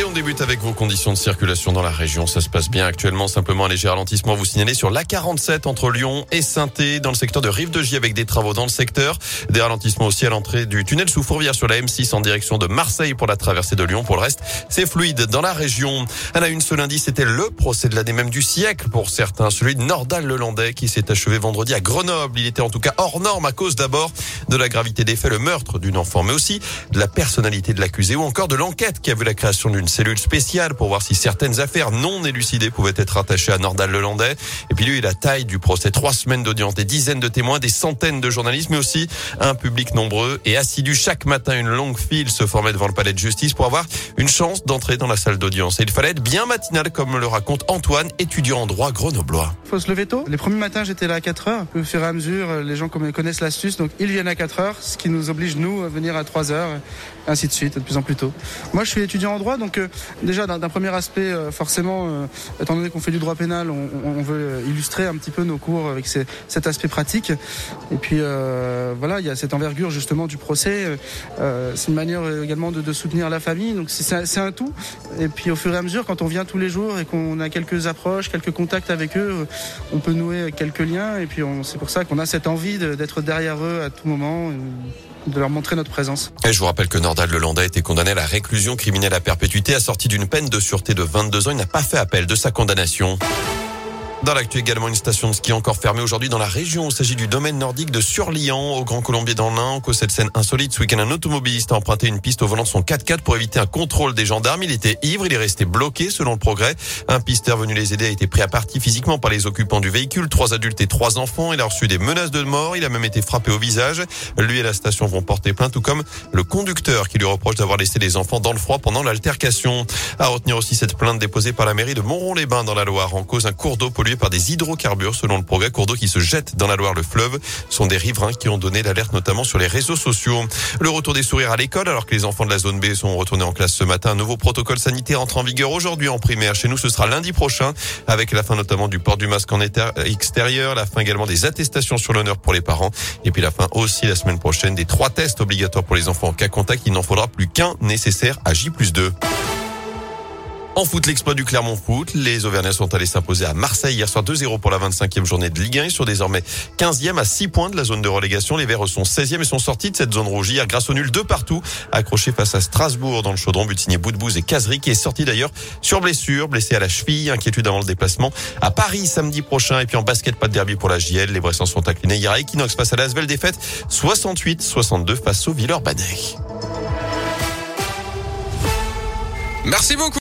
Et on débute avec vos conditions de circulation dans la région. Ça se passe bien actuellement. Simplement un léger ralentissement vous signalez sur l'A47 entre Lyon et saint dans le secteur de Rive de J avec des travaux dans le secteur. Des ralentissements aussi à l'entrée du tunnel sous Fourvière sur la M6 en direction de Marseille pour la traversée de Lyon. Pour le reste, c'est fluide dans la région. À la une ce lundi, c'était le procès de l'année même du siècle pour certains. Celui de Nordal Lelandais qui s'est achevé vendredi à Grenoble. Il était en tout cas hors norme à cause d'abord de la gravité des faits, le meurtre d'une enfant, mais aussi de la personnalité de l'accusé ou encore de l'enquête qui a vu la création d'une cellule spéciale pour voir si certaines affaires non élucidées pouvaient être attachées à Nordal Lelandais. Et puis lui, la taille du procès. Trois semaines d'audience, des dizaines de témoins, des centaines de journalistes, mais aussi un public nombreux et assidu. Chaque matin, une longue file se formait devant le palais de justice pour avoir une chance d'entrer dans la salle d'audience. Et il fallait être bien matinal, comme le raconte Antoine, étudiant en droit grenoblois. Faut se lever tôt. Les premiers matins, j'étais là à 4 heures. Au fur et à mesure, les gens connaissent l'astuce, donc ils viennent à 4 heures, ce qui nous oblige, nous, à venir à 3 heures, ainsi de suite, de plus en plus tôt. Moi, je suis étudiant en droit, donc euh, déjà d'un premier aspect, euh, forcément, euh, étant donné qu'on fait du droit pénal, on, veut illustrer un petit peu nos cours avec cet aspect pratique. Et puis euh, voilà, il y a cette envergure justement du procès. c'est une manière également de, soutenir la famille. Donc c'est un tout. Et puis au fur et à mesure, quand on vient tous les jours et qu'on a quelques approches, quelques contacts avec eux, on peut nouer quelques liens. Et puis c'est pour ça qu'on a cette envie d'être derrière eux à tout moment de leur montrer notre présence. Et je vous rappelle que Nordal Lelandais a été condamné à la réclusion criminelle à perpétuité assortie d'une peine de sûreté de 22 ans. Il n'a pas fait appel de sa condamnation. Dans l'actu également, une station de ski encore fermée aujourd'hui dans la région. Il s'agit du domaine nordique de Surlian, au Grand Colombier dans l'Ain. Que cette scène insolite, ce week-end, un automobiliste a emprunté une piste au volant de son 4x4 pour éviter un contrôle des gendarmes. Il était ivre, il est resté bloqué selon le progrès. Un pisteur venu les aider a été pris à partie physiquement par les occupants du véhicule. Trois adultes et trois enfants. Il a reçu des menaces de mort. Il a même été frappé au visage. Lui et la station vont porter plainte, tout comme le conducteur qui lui reproche d'avoir laissé les enfants dans le froid pendant l'altercation. À retenir aussi cette plainte déposée par la mairie de Montrond-les-Bains dans la Loire en cause un cours d'eau pollué par des hydrocarbures selon le progrès. Cours d'eau qui se jette dans la Loire, le fleuve, sont des riverains qui ont donné l'alerte notamment sur les réseaux sociaux. Le retour des sourires à l'école alors que les enfants de la zone B sont retournés en classe ce matin. Un nouveau protocole sanitaire entre en vigueur aujourd'hui en primaire. Chez nous, ce sera lundi prochain avec la fin notamment du port du masque en extérieur, la fin également des attestations sur l'honneur pour les parents et puis la fin aussi la semaine prochaine des trois tests obligatoires pour les enfants en cas contact. Il n'en faudra plus qu'un nécessaire à J 2. En foot, l'exploit du Clermont Foot. Les Auvergnats sont allés s'imposer à Marseille hier soir 2-0 pour la 25e journée de Ligue 1. Ils sont désormais 15e à 6 points de la zone de relégation. Les Verts sont 16e et sont sortis de cette zone rouge hier grâce au nul de partout, accroché face à Strasbourg dans le chaudron, but signé Boudbouz et Cazery qui est sorti d'ailleurs sur blessure, blessé à la cheville, inquiétude avant le déplacement à Paris samedi prochain. Et puis en basket, pas de derby pour la JL. Les Bressans sont inclinés hier à Equinox face à la Asvel défaite 68-62 face au Villeurbanne. Merci beaucoup.